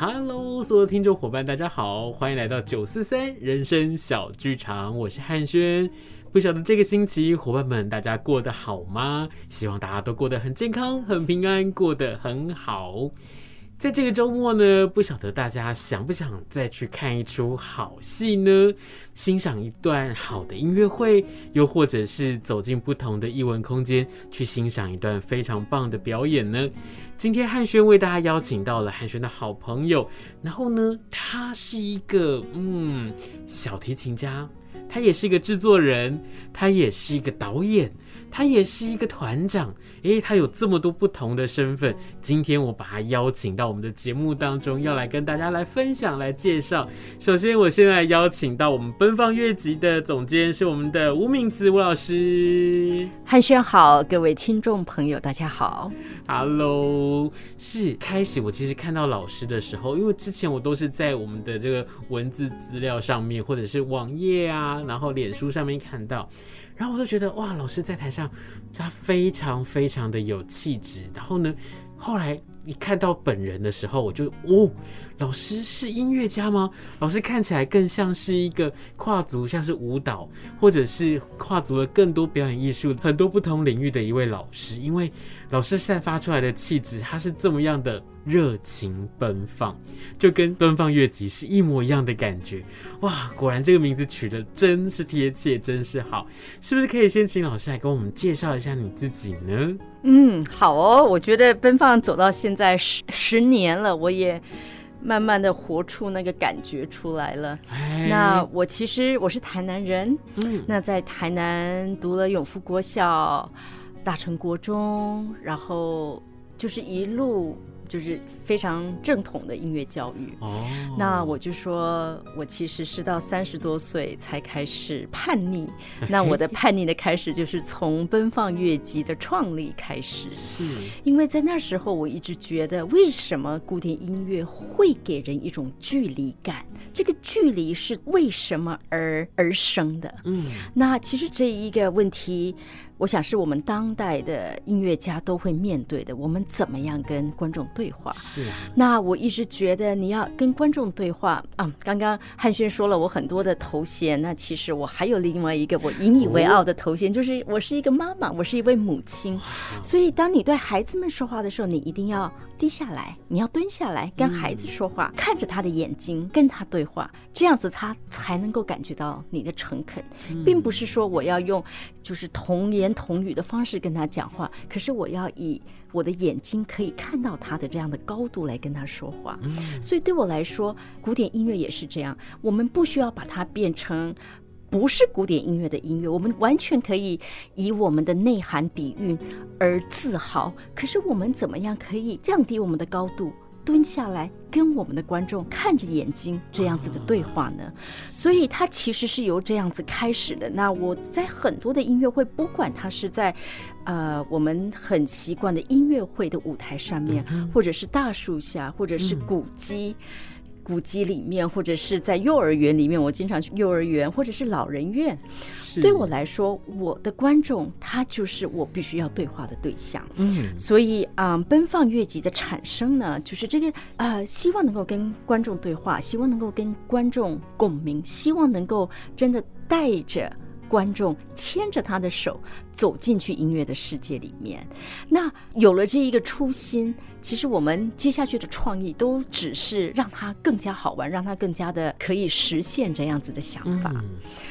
Hello，所有听众伙伴，大家好，欢迎来到九四三人生小剧场，我是汉轩。不晓得这个星期伙伴们大家过得好吗？希望大家都过得很健康、很平安，过得很好。在这个周末呢，不晓得大家想不想再去看一出好戏呢？欣赏一段好的音乐会，又或者是走进不同的艺文空间，去欣赏一段非常棒的表演呢？今天汉轩为大家邀请到了汉轩的好朋友，然后呢，他是一个嗯小提琴家，他也是一个制作人，他也是一个导演。他也是一个团长，诶，他有这么多不同的身份。今天我把他邀请到我们的节目当中，要来跟大家来分享、来介绍。首先，我现在邀请到我们奔放乐集的总监是我们的吴敏子吴老师。汉轩好，各位听众朋友，大家好。Hello，是开始我其实看到老师的时候，因为之前我都是在我们的这个文字资料上面，或者是网页啊，然后脸书上面看到。然后我就觉得哇，老师在台上，他非常非常的有气质。然后呢，后来一看到本人的时候，我就哦。老师是音乐家吗？老师看起来更像是一个跨足，像是舞蹈，或者是跨足了更多表演艺术、很多不同领域的一位老师。因为老师散发出来的气质，他是这么样的热情奔放，就跟奔放乐集是一模一样的感觉。哇，果然这个名字取得真是贴切，真是好。是不是可以先请老师来跟我们介绍一下你自己呢？嗯，好哦。我觉得奔放走到现在十十年了，我也。慢慢的活出那个感觉出来了。那我其实我是台南人，嗯，那在台南读了永福国小、大成国中，然后就是一路。就是非常正统的音乐教育哦。那我就说，我其实是到三十多岁才开始叛逆。那我的叛逆的开始就是从奔放乐集的创立开始。是，因为在那时候我一直觉得，为什么古典音乐会给人一种距离感？这个距离是为什么而而生的？嗯，那其实这一个问题。我想是我们当代的音乐家都会面对的。我们怎么样跟观众对话？是。那我一直觉得你要跟观众对话啊。刚刚汉轩说了我很多的头衔，那其实我还有另外一个我引以为傲的头衔，就是我是一个妈妈，我是一位母亲。所以当你对孩子们说话的时候，你一定要低下来，你要蹲下来跟孩子说话，看着他的眼睛跟他对话，这样子他才能够感觉到你的诚恳，并不是说我要用就是童言。童语的方式跟他讲话，可是我要以我的眼睛可以看到他的这样的高度来跟他说话。所以对我来说，古典音乐也是这样。我们不需要把它变成不是古典音乐的音乐，我们完全可以以我们的内涵底蕴而自豪。可是我们怎么样可以降低我们的高度？蹲下来跟我们的观众看着眼睛，这样子的对话呢？所以它其实是由这样子开始的。那我在很多的音乐会，不管它是在，呃，我们很习惯的音乐会的舞台上面，或者是大树下，或者是古迹。古迹里面，或者是在幼儿园里面，我经常去幼儿园或者是老人院。对我来说，我的观众他就是我必须要对话的对象。嗯，所以啊，嗯，奔放越级的产生呢，就是这个呃，希望能够跟观众对话，希望能够跟观众共鸣，希望能够真的带着。观众牵着他的手走进去音乐的世界里面，那有了这一个初心，其实我们接下去的创意都只是让它更加好玩，让它更加的可以实现这样子的想法。嗯、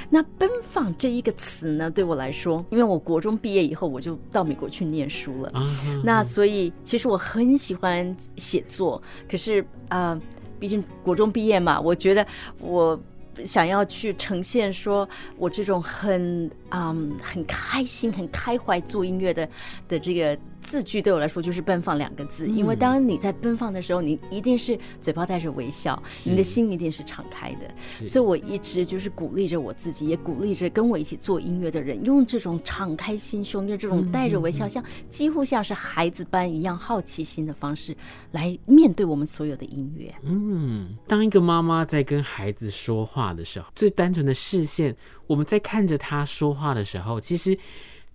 那奔放这一个词呢，对我来说，因为我国中毕业以后我就到美国去念书了，嗯、那所以其实我很喜欢写作，可是啊、呃，毕竟国中毕业嘛，我觉得我。想要去呈现说，我这种很嗯很开心、很开怀做音乐的的这个。字句对我来说就是“奔放”两个字，因为当你在奔放的时候，你一定是嘴巴带着微笑，你的心一定是敞开的。所以我一直就是鼓励着我自己，也鼓励着跟我一起做音乐的人，用这种敞开心胸，用这种带着微笑，像几乎像是孩子般一样好奇心的方式来面对我们所有的音乐。嗯，当一个妈妈在跟孩子说话的时候，最单纯的视线，我们在看着他说话的时候，其实。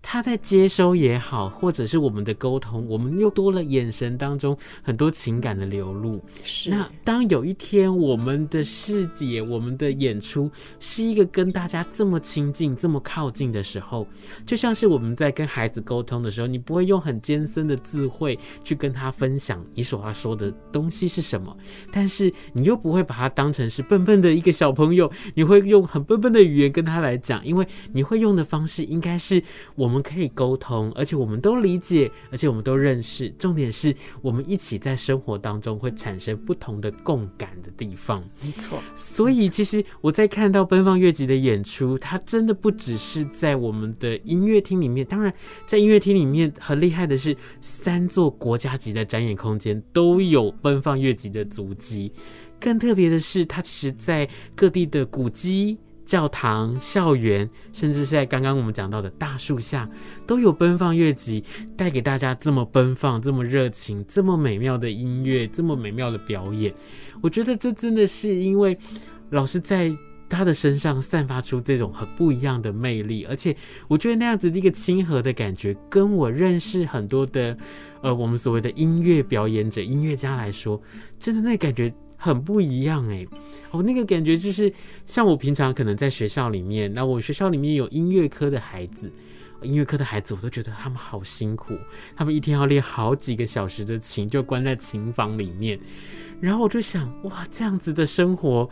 他在接收也好，或者是我们的沟通，我们又多了眼神当中很多情感的流露。是。那当有一天我们的视野、我们的演出是一个跟大家这么亲近、这么靠近的时候，就像是我们在跟孩子沟通的时候，你不会用很艰深的智慧去跟他分享你所要说的东西是什么，但是你又不会把他当成是笨笨的一个小朋友，你会用很笨笨的语言跟他来讲，因为你会用的方式应该是我们。我们可以沟通，而且我们都理解，而且我们都认识。重点是我们一起在生活当中会产生不同的共感的地方。没错，所以其实我在看到奔放乐集的演出，它真的不只是在我们的音乐厅里面。当然，在音乐厅里面很厉害的是，三座国家级的展演空间都有奔放乐集的足迹。更特别的是，它其实在各地的古迹。教堂、校园，甚至是在刚刚我们讲到的大树下，都有奔放乐集带给大家这么奔放、这么热情、这么美妙的音乐、这么美妙的表演。我觉得这真的是因为老师在他的身上散发出这种很不一样的魅力，而且我觉得那样子的一个亲和的感觉，跟我认识很多的呃我们所谓的音乐表演者、音乐家来说，真的那感觉。很不一样哎，我那个感觉就是像我平常可能在学校里面，那我学校里面有音乐科的孩子，音乐科的孩子我都觉得他们好辛苦，他们一天要练好几个小时的琴，就关在琴房里面，然后我就想，哇，这样子的生活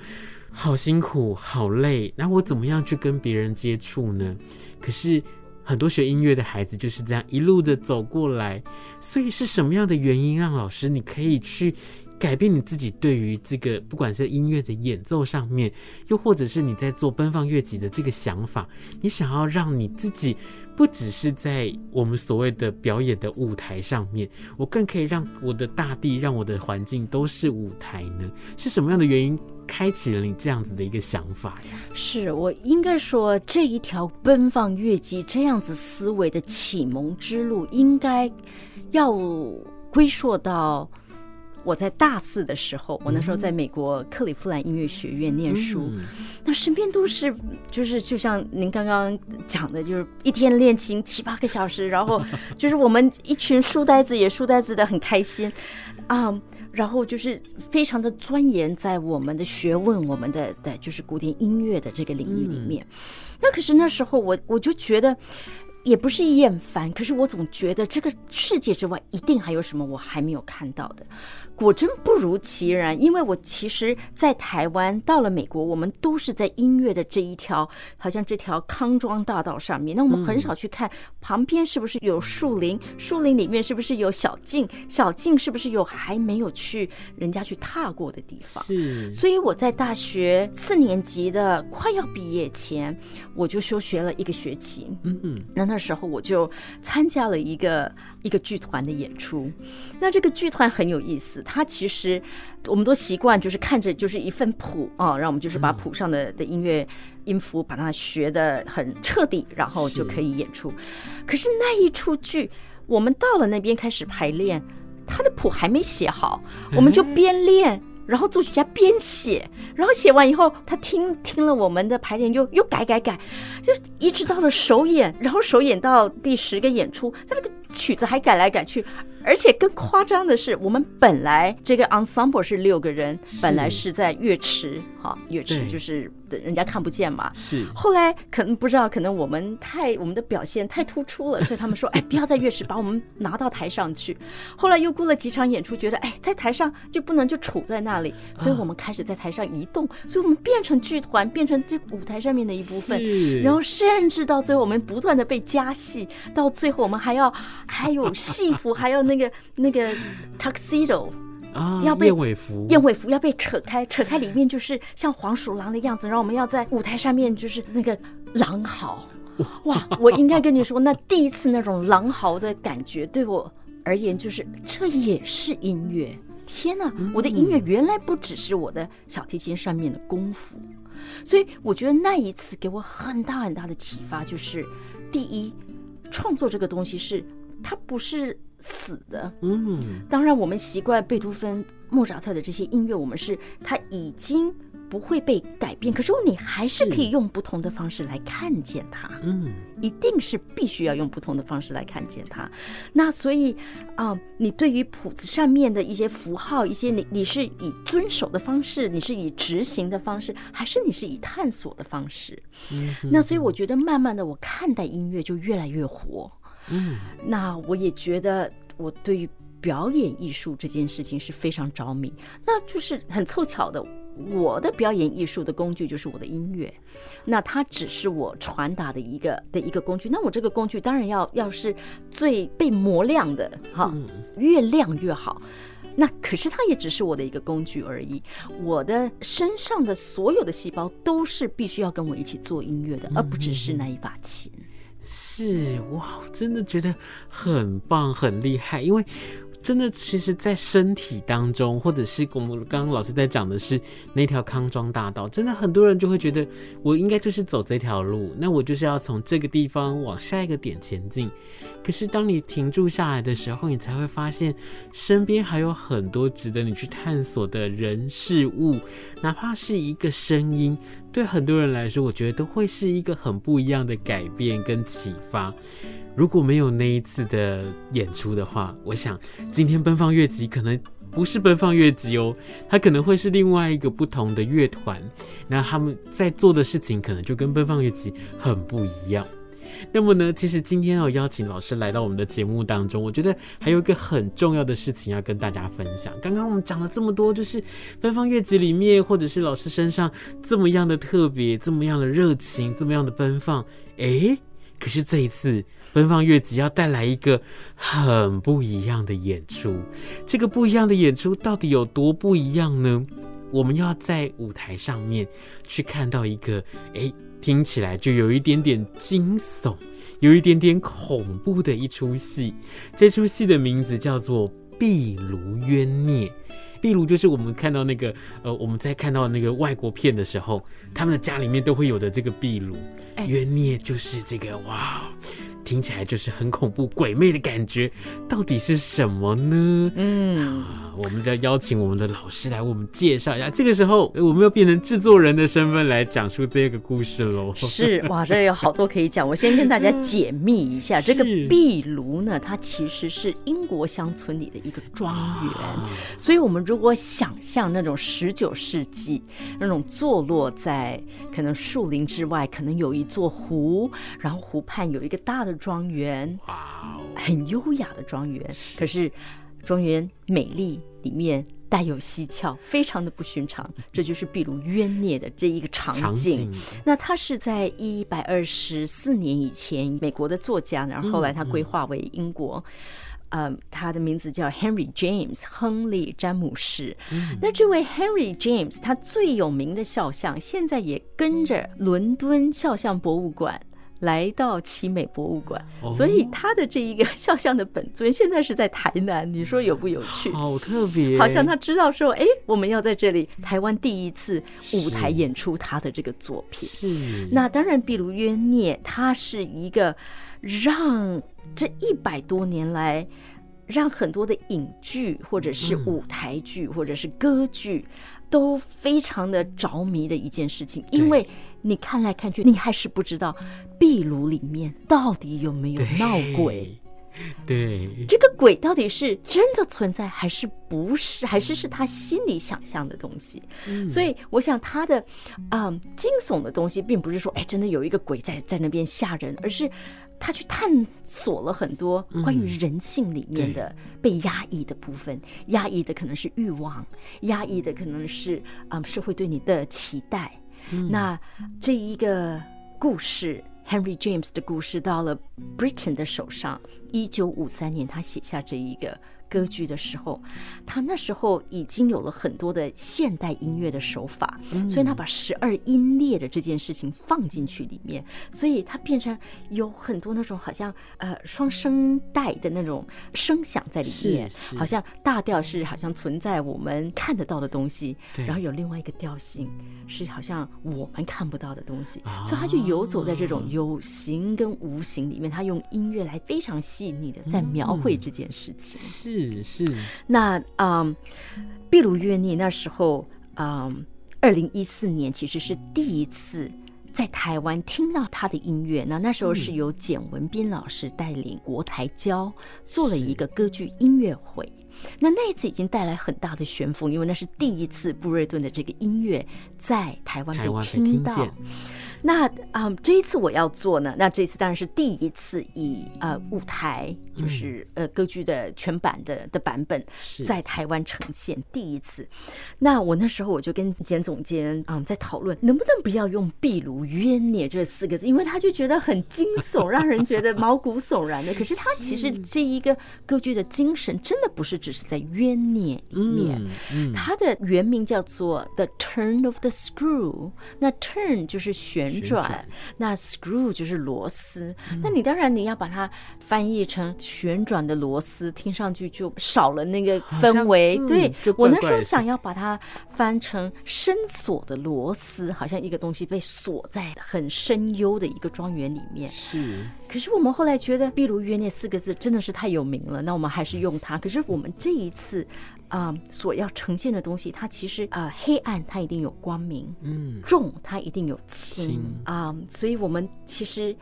好辛苦，好累，那我怎么样去跟别人接触呢？可是很多学音乐的孩子就是这样一路的走过来，所以是什么样的原因让老师你可以去？改变你自己对于这个，不管是音乐的演奏上面，又或者是你在做奔放乐集的这个想法，你想要让你自己不只是在我们所谓的表演的舞台上面，我更可以让我的大地，让我的环境都是舞台呢？是什么样的原因开启了你这样子的一个想法呀？是我应该说，这一条奔放乐集这样子思维的启蒙之路，应该要归溯到。我在大四的时候，我那时候在美国克利夫兰音乐学院念书，嗯、那身边都是就是就像您刚刚讲的，就是一天练琴七八个小时，然后就是我们一群书呆子也书呆子的很开心啊、嗯，然后就是非常的钻研在我们的学问，我们的的就是古典音乐的这个领域里面。嗯、那可是那时候我我就觉得。也不是厌烦，可是我总觉得这个世界之外一定还有什么我还没有看到的。果真不如其然，因为我其实，在台湾到了美国，我们都是在音乐的这一条，好像这条康庄大道上面。那我们很少去看旁边是不是有树林，树林里面是不是有小径，小径是不是有还没有去人家去踏过的地方。是，所以我在大学四年级的快要毕业前，我就休学了一个学期。嗯嗯，那。那时候我就参加了一个一个剧团的演出，那这个剧团很有意思，它其实我们都习惯就是看着就是一份谱啊，让我们就是把谱上的的音乐音符把它学的很彻底，然后就可以演出。可是那一出剧，我们到了那边开始排练，他的谱还没写好，我们就边练。然后作曲家边写，然后写完以后，他听听了我们的排练，又又改改改，就一直到了首演，然后首演到第十个演出，他这个曲子还改来改去。而且更夸张的是，我们本来这个 ensemble 是六个人，本来是在乐池，哈，乐池就是人家看不见嘛。是。后来可能不知道，可能我们太我们的表现太突出了，所以他们说，哎，不要在乐池，把我们拿到台上去。后来又过了几场演出，觉得，哎，在台上就不能就杵在那里，所以我们开始在台上移动，所以我们变成剧团，变成这舞台上面的一部分。然后甚至到最后，我们不断的被加戏，到最后我们还要还有戏服，还有。那个那个 tuxedo 啊，要被燕尾服，燕尾服要被扯开，扯开里面就是像黄鼠狼的样子，然后我们要在舞台上面就是那个狼嚎，哇！我应该跟你说，那第一次那种狼嚎的感觉，对我而言就是这也是音乐。天哪，我的音乐原来不只是我的小提琴上面的功夫，所以我觉得那一次给我很大很大的启发，就是第一，创作这个东西是它不是。死的，嗯，当然我们习惯贝多芬、莫扎特的这些音乐，我们是他已经不会被改变，可是你还是可以用不同的方式来看见它。嗯，一定是必须要用不同的方式来看见它。那所以啊、呃，你对于谱子上面的一些符号，一些你你是以遵守的方式，你是以执行的方式，还是你是以探索的方式？嗯，那所以我觉得慢慢的，我看待音乐就越来越活。嗯，那我也觉得我对于表演艺术这件事情是非常着迷。那就是很凑巧的。我的表演艺术的工具就是我的音乐，那它只是我传达的一个的一个工具。那我这个工具当然要要是最被磨亮的哈，越亮越好。那可是它也只是我的一个工具而已。我的身上的所有的细胞都是必须要跟我一起做音乐的，而不只是那一把琴。是哇，真的觉得很棒，很厉害，因为。真的，其实，在身体当中，或者是我们刚刚老师在讲的是那条康庄大道，真的很多人就会觉得，我应该就是走这条路，那我就是要从这个地方往下一个点前进。可是，当你停住下来的时候，你才会发现，身边还有很多值得你去探索的人事物，哪怕是一个声音，对很多人来说，我觉得都会是一个很不一样的改变跟启发。如果没有那一次的演出的话，我想今天奔放乐集可能不是奔放乐集哦，它可能会是另外一个不同的乐团，那他们在做的事情可能就跟奔放乐集很不一样。那么呢，其实今天要邀请老师来到我们的节目当中，我觉得还有一个很重要的事情要跟大家分享。刚刚我们讲了这么多，就是奔放乐集里面，或者是老师身上这么样的特别，这么样的热情，这么样的奔放，诶。可是这一次，奔放乐集要带来一个很不一样的演出。这个不一样的演出到底有多不一样呢？我们要在舞台上面去看到一个，诶，听起来就有一点点惊悚，有一点点恐怖的一出戏。这出戏的名字叫做《壁炉冤孽》。壁炉就是我们看到那个，呃，我们在看到那个外国片的时候，他们的家里面都会有的这个壁炉。冤孽就是这个，哇。听起来就是很恐怖、鬼魅的感觉，到底是什么呢？嗯，啊，我们要邀请我们的老师来为我们介绍一下。这个时候，我们要变成制作人的身份来讲述这个故事喽。是哇，这有好多可以讲。我先跟大家解密一下，这个壁炉呢，它其实是英国乡村里的一个庄园。所以，我们如果想象那种十九世纪那种坐落在可能树林之外，可能有一座湖，然后湖畔有一个大的。庄园，哇很优雅的庄园。可是庄园美丽，里面带有蹊跷，非常的不寻常。这就是壁炉冤孽的这一个场景。场景。那他是在一百二十四年以前，美国的作家，然后后来他规划为英国。嗯，嗯，他的名字叫 Henry James 亨利詹姆士。嗯。那这位 Henry James 他最有名的肖像，现在也跟着伦敦肖像博物馆。来到奇美博物馆，所以他的这一个 肖像的本尊现在是在台南，你说有不有趣？好特别，好像他知道说，哎，我们要在这里台湾第一次舞台演出他的这个作品。是，那当然，比如冤孽，它是一个让这一百多年来让很多的影剧或者是舞台剧或者是歌剧都非常的着迷的一件事情，因为。你看来看去，你还是不知道壁炉里面到底有没有闹鬼？对，这个鬼到底是真的存在，还是不是？还是是他心里想象的东西？嗯、所以，我想他的啊、嗯、惊悚的东西，并不是说哎，真的有一个鬼在在那边吓人，而是他去探索了很多关于人性里面的被压抑的部分。嗯、压抑的可能是欲望，压抑的可能是啊、嗯、社会对你的期待。那这一个故事，Henry James 的故事，到了 Britain 的手上，一九五三年，他写下这一个。歌剧的时候，他那时候已经有了很多的现代音乐的手法，嗯、所以他把十二音列的这件事情放进去里面，所以它变成有很多那种好像呃双声带的那种声响在里面，好像大调是好像存在我们看得到的东西，然后有另外一个调性是好像我们看不到的东西，所以他就游走在这种有形跟无形里面，他用音乐来非常细腻的在描绘这件事情。是是，那嗯，壁炉冤孽那时候嗯，二零一四年其实是第一次在台湾听到他的音乐。那那时候是由简文斌老师带领国台交做了一个歌剧音乐会。那那一次已经带来很大的旋风，因为那是第一次布瑞顿的这个音乐在台湾被听到。那啊、嗯，这一次我要做呢，那这一次当然是第一次以呃舞台，就是呃歌剧的全版的的版本在台湾呈现第一次。那我那时候我就跟简总监啊、嗯、在讨论，能不能不要用壁炉冤孽这四个字，因为他就觉得很惊悚，让人觉得毛骨悚然的。可是他其实这一个歌剧的精神，真的不是只是在冤孽里面。它的原名叫做 The Turn of the Screw，那 Turn 就是旋。旋转，那 screw 就是螺丝，嗯，那你当然你要把它翻译成旋转的螺丝，听上去就少了那个氛围。对，嗯，我那时候想要把它翻成深锁的螺丝，好像一个东西被锁在很深幽的一个庄园里面。是，可是我们后来觉得“碧如约那”四个字真的是太有名了，那我们还是用它。可是我们这一次。啊、嗯，所要呈现的东西，它其实啊、呃，黑暗它一定有光明，嗯，重它一定有轻啊、嗯，所以我们其实。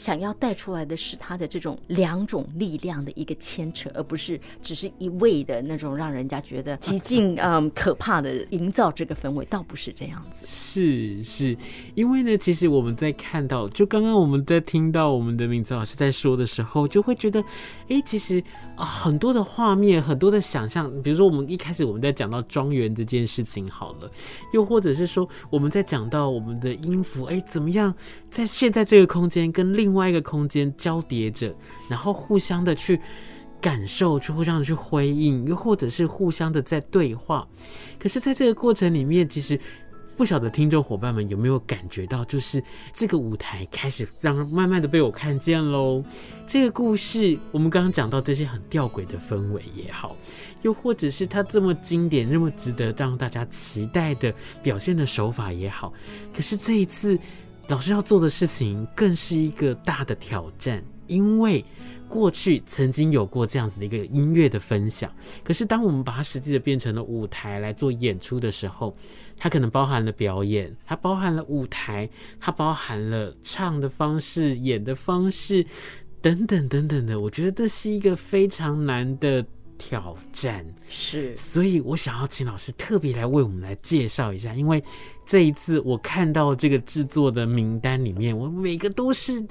想要带出来的是他的这种两种力量的一个牵扯，而不是只是一味的那种让人家觉得 极尽嗯可怕的营造这个氛围，倒不是这样子。是是，因为呢，其实我们在看到，就刚刚我们在听到我们的名字老师在说的时候，就会觉得，哎，其实啊很多的画面，很多的想象，比如说我们一开始我们在讲到庄园这件事情好了，又或者是说我们在讲到我们的音符，哎，怎么样在现在这个空间跟另另外一个空间交叠着，然后互相的去感受，去互相的去回应，又或者是互相的在对话。可是，在这个过程里面，其实不晓得听众伙伴们有没有感觉到，就是这个舞台开始让慢慢的被我看见喽。这个故事，我们刚刚讲到这些很吊诡的氛围也好，又或者是它这么经典、那么值得让大家期待的表现的手法也好，可是这一次。老师要做的事情更是一个大的挑战，因为过去曾经有过这样子的一个音乐的分享，可是当我们把它实际的变成了舞台来做演出的时候，它可能包含了表演，它包含了舞台，它包含了唱的方式、演的方式等等等等的。我觉得这是一个非常难的。挑战是，所以我想要请老师特别来为我们来介绍一下，因为这一次我看到这个制作的名单里面，我每个都是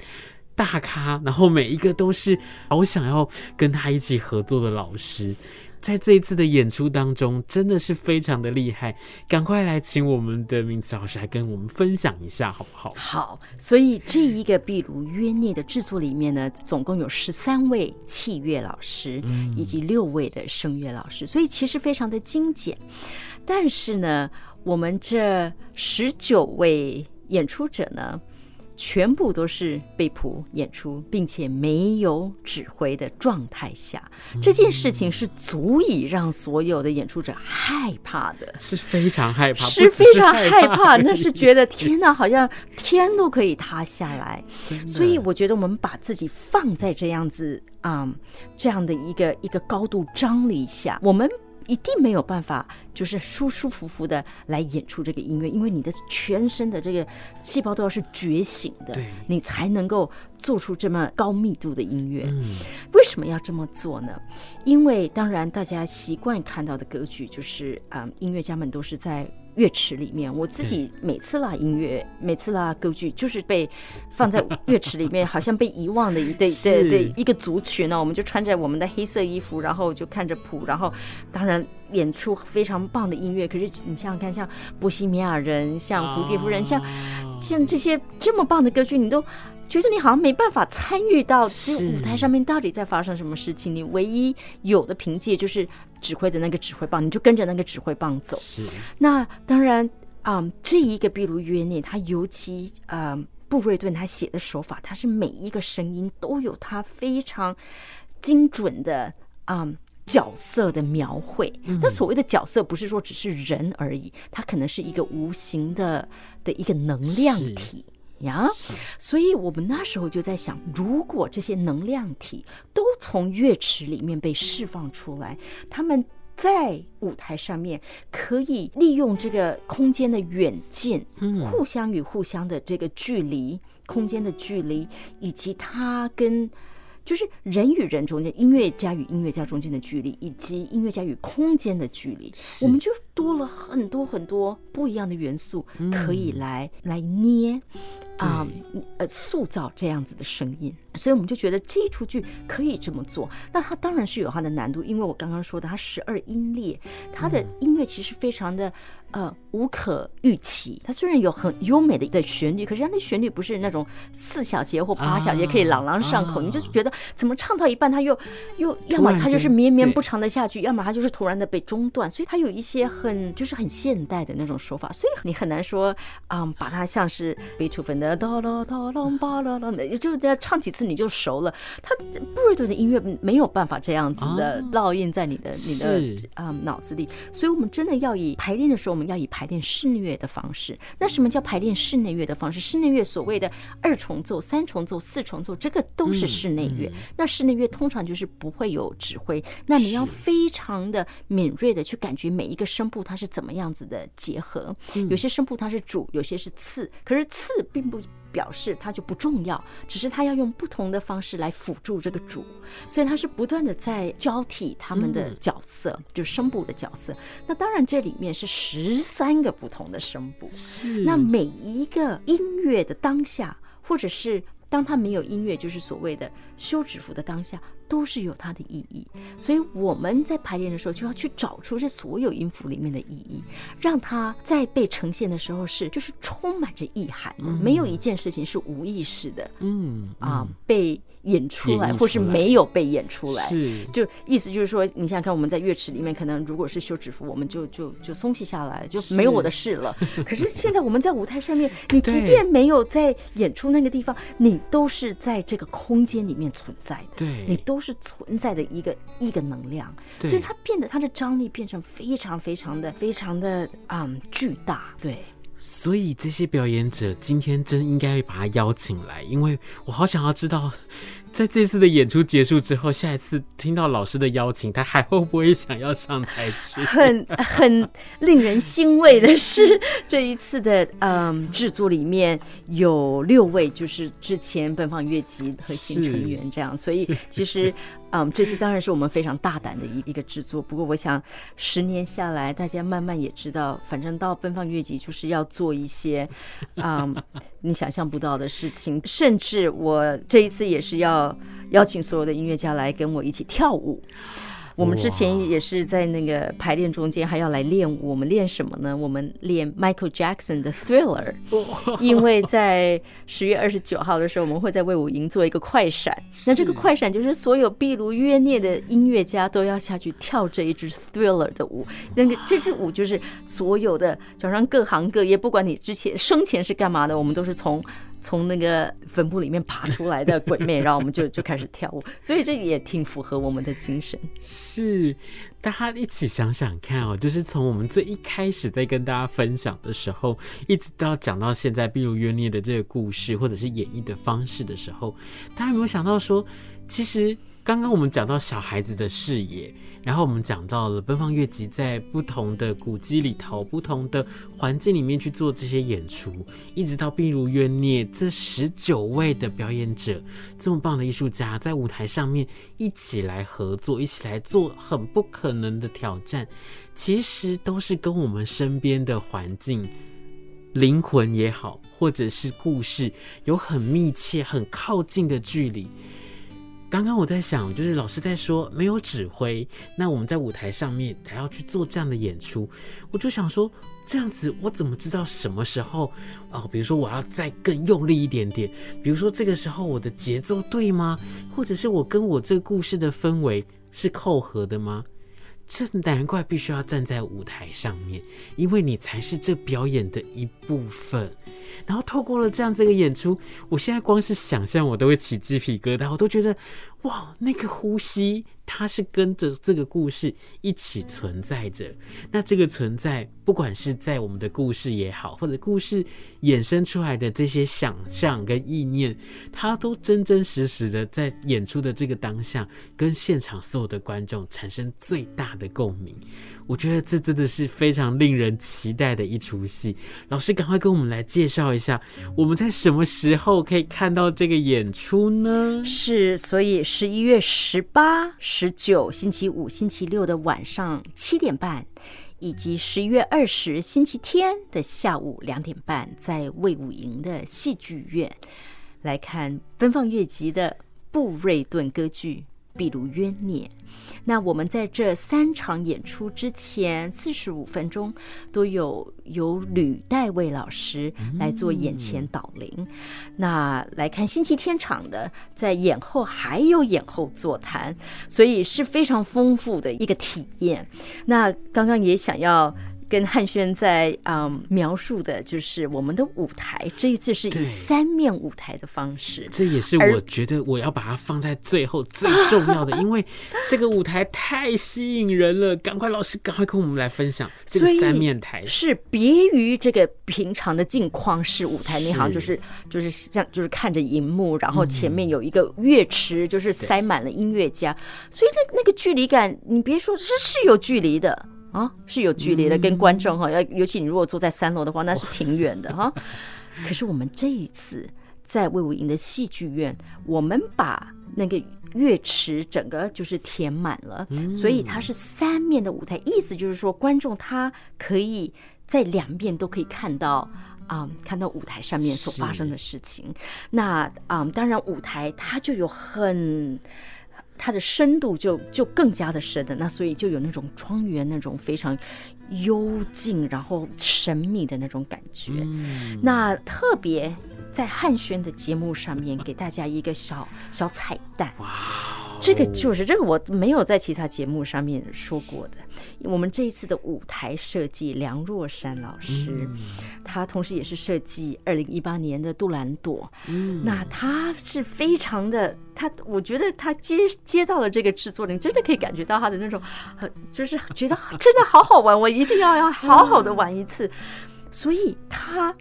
大咖，然后每一个都是好想要跟他一起合作的老师。在这一次的演出当中，真的是非常的厉害。赶快来请我们的名词老师来跟我们分享一下，好不好？好。所以这一个壁炉冤孽的制作里面呢，总共有十三位器乐老师，以及六位的声乐老师，所以其实非常的精简。但是呢，我们这十九位演出者呢，全部都是被谱演出，并且没有指挥的状态下，这件事情是足以让所有的演出者害怕的，是非常害怕，是非常害怕，那是觉得天哪，好像天都可以塌下来。所以我觉得我们把自己放在这样子啊、嗯，这样的一个一个高度张力下，我们。一定没有办法，就是舒舒服服的来演出这个音乐，因为你的全身的这个细胞都要是觉醒的，你才能够做出这么高密度的音乐。嗯，为什么要这么做呢？因为当然大家习惯看到的歌剧就是，嗯，音乐家们都是在。乐池里面，我自己每次拉音乐，每次拉歌剧，就是被放在乐池里面，好像被遗忘的一对 对对一个族群呢。我们就穿着我们的黑色衣服，然后就看着谱，然后当然演出非常棒的音乐。可是你想想看，像《波西米亚人》、像《蝴蝶夫人》、像像这些这么棒的歌剧，你都。觉得你好像没办法参与到这个舞台上面到底在发生什么事情，你唯一有的凭借就是指挥的那个指挥棒，你就跟着那个指挥棒走。是。那当然啊、嗯，这一个闭颅冤孽，他尤其啊、嗯，布瑞顿他写的手法，他是每一个声音都有他非常精准的啊、嗯、角色的描绘。那所谓的角色，不是说只是人而已，它可能是一个无形的的一个能量体。呀，所以我们那时候就在想，如果这些能量体都从乐池里面被释放出来，他们在舞台上面可以利用这个空间的远近，互相与互相的这个距离，空间的距离，以及它跟。就是人与人中间，音乐家与音乐家中间的距离，以及音乐家与空间的距离，我们就多了很多很多不一样的元素，可以来来捏。啊，呃，塑造这样子的声音，所以我们就觉得这一出剧可以这么做。那它当然是有它的难度，因为我刚刚说的，它十二音列，它的音乐其实非常的呃无可预期。它虽然有很优美的一个旋律，可是它的旋律不是那种四小节或八小节可以朗朗上口，你就是觉得怎么唱到一半，它又又要么它就是绵绵不长的下去，要么它就是突然的被中断。所以它有一些很就是很现代的那种手法，所以你很难说啊、嗯，把它像是贝多芬的。哆啦哆啦巴啦啦，就这样唱几次你就熟了。它布瑞顿的音乐没有办法这样子的烙印在你的你的啊脑子里，所以我们真的要以排练的时候，我们要以排练室内乐的方式。那什么叫排练室内乐的方式？室内乐所谓的二重奏、三重奏、四重奏，这个都是室内乐。那室内乐通常就是不会有指挥，那你要非常的敏锐的去感觉每一个声部它是怎么样子的结合。有些声部它是主，有些是次，可是次并不。表示它就不重要，只是它要用不同的方式来辅助这个主，所以它是不断的在交替他们的角色，嗯、就是声部的角色。那当然这里面是十三个不同的声部，是那每一个音乐的当下，或者是。当他没有音乐，就是所谓的休止符的当下，都是有它的意义。所以我们在排练的时候，就要去找出这所有音符里面的意义，让它在被呈现的时候是就是充满着意涵的，没有一件事情是无意识的。嗯啊，被。演出来，或是没有被演出来，是。就意思就是说，你想想看，我们在乐池里面，可能如果是休止符，我们就就就松懈下来，就没有我的事了。可是现在我们在舞台上面，你即便没有在演出那个地方，你都是在这个空间里面存在的，对，你都是存在的一个一个能量，所以它变得它的张力变成非常非常的非常的嗯巨大，对。所以这些表演者今天真应该把他邀请来，因为我好想要知道，在这次的演出结束之后，下一次听到老师的邀请，他还会不会想要上台去？很很令人欣慰的是，这一次的嗯制作里面有六位就是之前奔放乐集核心成员，这样，所以其实。嗯，这次当然是我们非常大胆的一一个制作。不过，我想十年下来，大家慢慢也知道，反正到奔放乐集就是要做一些，嗯，你想象不到的事情。甚至我这一次也是要邀请所有的音乐家来跟我一起跳舞。我们之前也是在那个排练中间还要来练舞，我们练什么呢？我们练 Michael Jackson 的 Thriller，因为在十月二十九号的时候，我们会在卫武营做一个快闪。那这个快闪就是所有壁炉约涅的音乐家都要下去跳这一支 Thriller 的舞。那个这支舞就是所有的早上各行各业，不管你之前生前是干嘛的，我们都是从。从那个坟墓里面爬出来的鬼魅，然后我们就 就开始跳舞，所以这也挺符合我们的精神。是，大家一起想想看哦，就是从我们最一开始在跟大家分享的时候，一直到讲到现在壁如冤孽的这个故事，或者是演绎的方式的时候，大家有没有想到说，其实。刚刚我们讲到小孩子的视野，然后我们讲到了奔放乐集在不同的古迹里头、不同的环境里面去做这些演出，一直到病如冤孽这十九位的表演者，这么棒的艺术家在舞台上面一起来合作，一起来做很不可能的挑战，其实都是跟我们身边的环境、灵魂也好，或者是故事有很密切、很靠近的距离。刚刚我在想，就是老师在说没有指挥，那我们在舞台上面还要去做这样的演出，我就想说，这样子我怎么知道什么时候哦？比如说我要再更用力一点点，比如说这个时候我的节奏对吗？或者是我跟我这个故事的氛围是扣合的吗？这难怪必须要站在舞台上面，因为你才是这表演的一部分。然后透过了这样这个演出，我现在光是想象我都会起鸡皮疙瘩，我都觉得哇，那个呼吸。它是跟着这个故事一起存在着，那这个存在，不管是在我们的故事也好，或者故事衍生出来的这些想象跟意念，它都真真实实的在演出的这个当下，跟现场所有的观众产生最大的共鸣。我觉得这真的是非常令人期待的一出戏。老师，赶快跟我们来介绍一下，我们在什么时候可以看到这个演出呢？是，所以十一月十八、十九，星期五、星期六的晚上七点半，以及十一月二十星期天的下午两点半，在魏武营的戏剧院来看奔放乐集的布瑞顿歌剧。壁炉冤孽，那我们在这三场演出之前四十五分钟都有由吕代卫老师来做眼前导聆。嗯、那来看星期天场的，在演后还有演后座谈，所以是非常丰富的一个体验。那刚刚也想要。跟汉轩在嗯描述的就是我们的舞台，这一次是以三面舞台的方式，这也是我觉得我要把它放在最后最重要的，因为这个舞台太吸引人了。赶快，老师，赶快跟我们来分享这个三面台，是别于这个平常的镜框式舞台，你好像就是就是像就是看着荧幕，然后前面有一个乐池，就是塞满了音乐家，所以那那个距离感，你别说，是是有距离的。啊，是有距离的，跟观众哈，要尤其你如果坐在三楼的话，那是挺远的 哈。可是我们这一次在魏武营的戏剧院，我们把那个乐池整个就是填满了，所以它是三面的舞台，意思就是说观众他可以在两边都可以看到啊，看到舞台上面所发生的事情。那啊，当然舞台它就有很。它的深度就就更加的深的，那所以就有那种庄园那种非常幽静然后神秘的那种感觉。嗯、那特别在汉轩的节目上面给大家一个小小彩蛋。哇这个就是这个，我没有在其他节目上面说过的。我们这一次的舞台设计，梁若山老师，嗯、他同时也是设计二零一八年的杜兰朵。嗯，那他是非常的，他我觉得他接接到了这个制作，你真的可以感觉到他的那种，很就是觉得真的好好玩，我一定要要好好的玩一次。嗯、所以他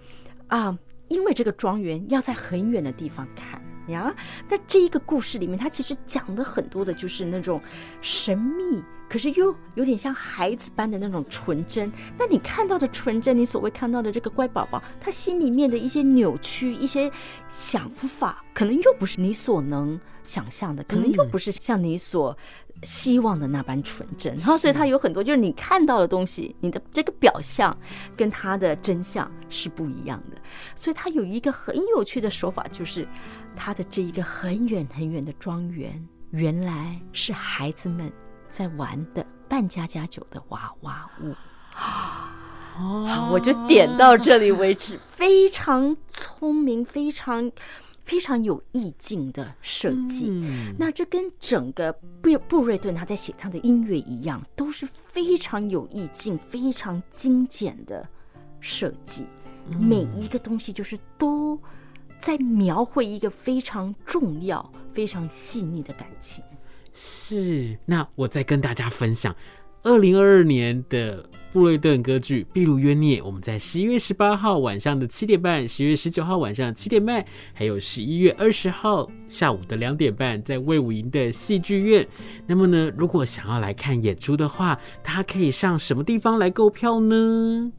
啊，因为这个庄园要在很远的地方看。呀，那这一个故事里面，它其实讲的很多的就是那种神秘，可是又有点像孩子般的那种纯真。那你看到的纯真，你所谓看到的这个乖宝宝，他心里面的一些扭曲、一些想法，可能又不是你所能想象的，可能又不是像你所希望的那般纯真。然后，所以他有很多，就是你看到的东西，你的这个表象跟他的真相是不一样的。所以，他有一个很有趣的手法，就是。他的这一个很远很远的庄园，原来是孩子们在玩的扮家家酒的娃娃屋。好，我就点到这里为止。非常聪明，非常非常有意境的设计。嗯、那这跟整个布布瑞顿他在写他的音乐一样，都是非常有意境、非常精简的设计。每一个东西就是都。在描绘一个非常重要、非常细腻的感情。是，那我再跟大家分享，二零二二年的布瑞顿歌剧《闭鑭约涅》，我们在十一月十八号晚上的七点半，十一月十九号晚上七点半，还有十一月二十号下午的两点半，在魏武营的戏剧院。那么呢，如果想要来看演出的话，他可以上什么地方来购票呢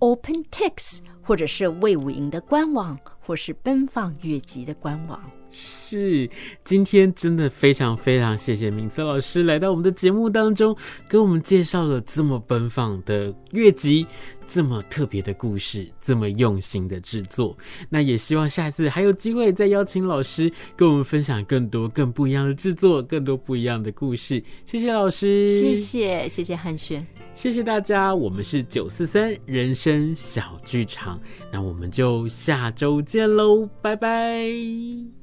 ？OpenTix，或者是魏武营的官网。或是奔放乐集的官网。是，今天真的非常非常谢谢明策老师来到我们的节目当中，给我们介绍了这么奔放的乐集，这么特别的故事，这么用心的制作。那也希望下次还有机会再邀请老师跟我们分享更多更不一样的制作，更多不一样的故事。谢谢老师，谢谢谢谢汉轩，谢谢大家。我们是九四三人生小剧场，那我们就下周见喽，拜拜。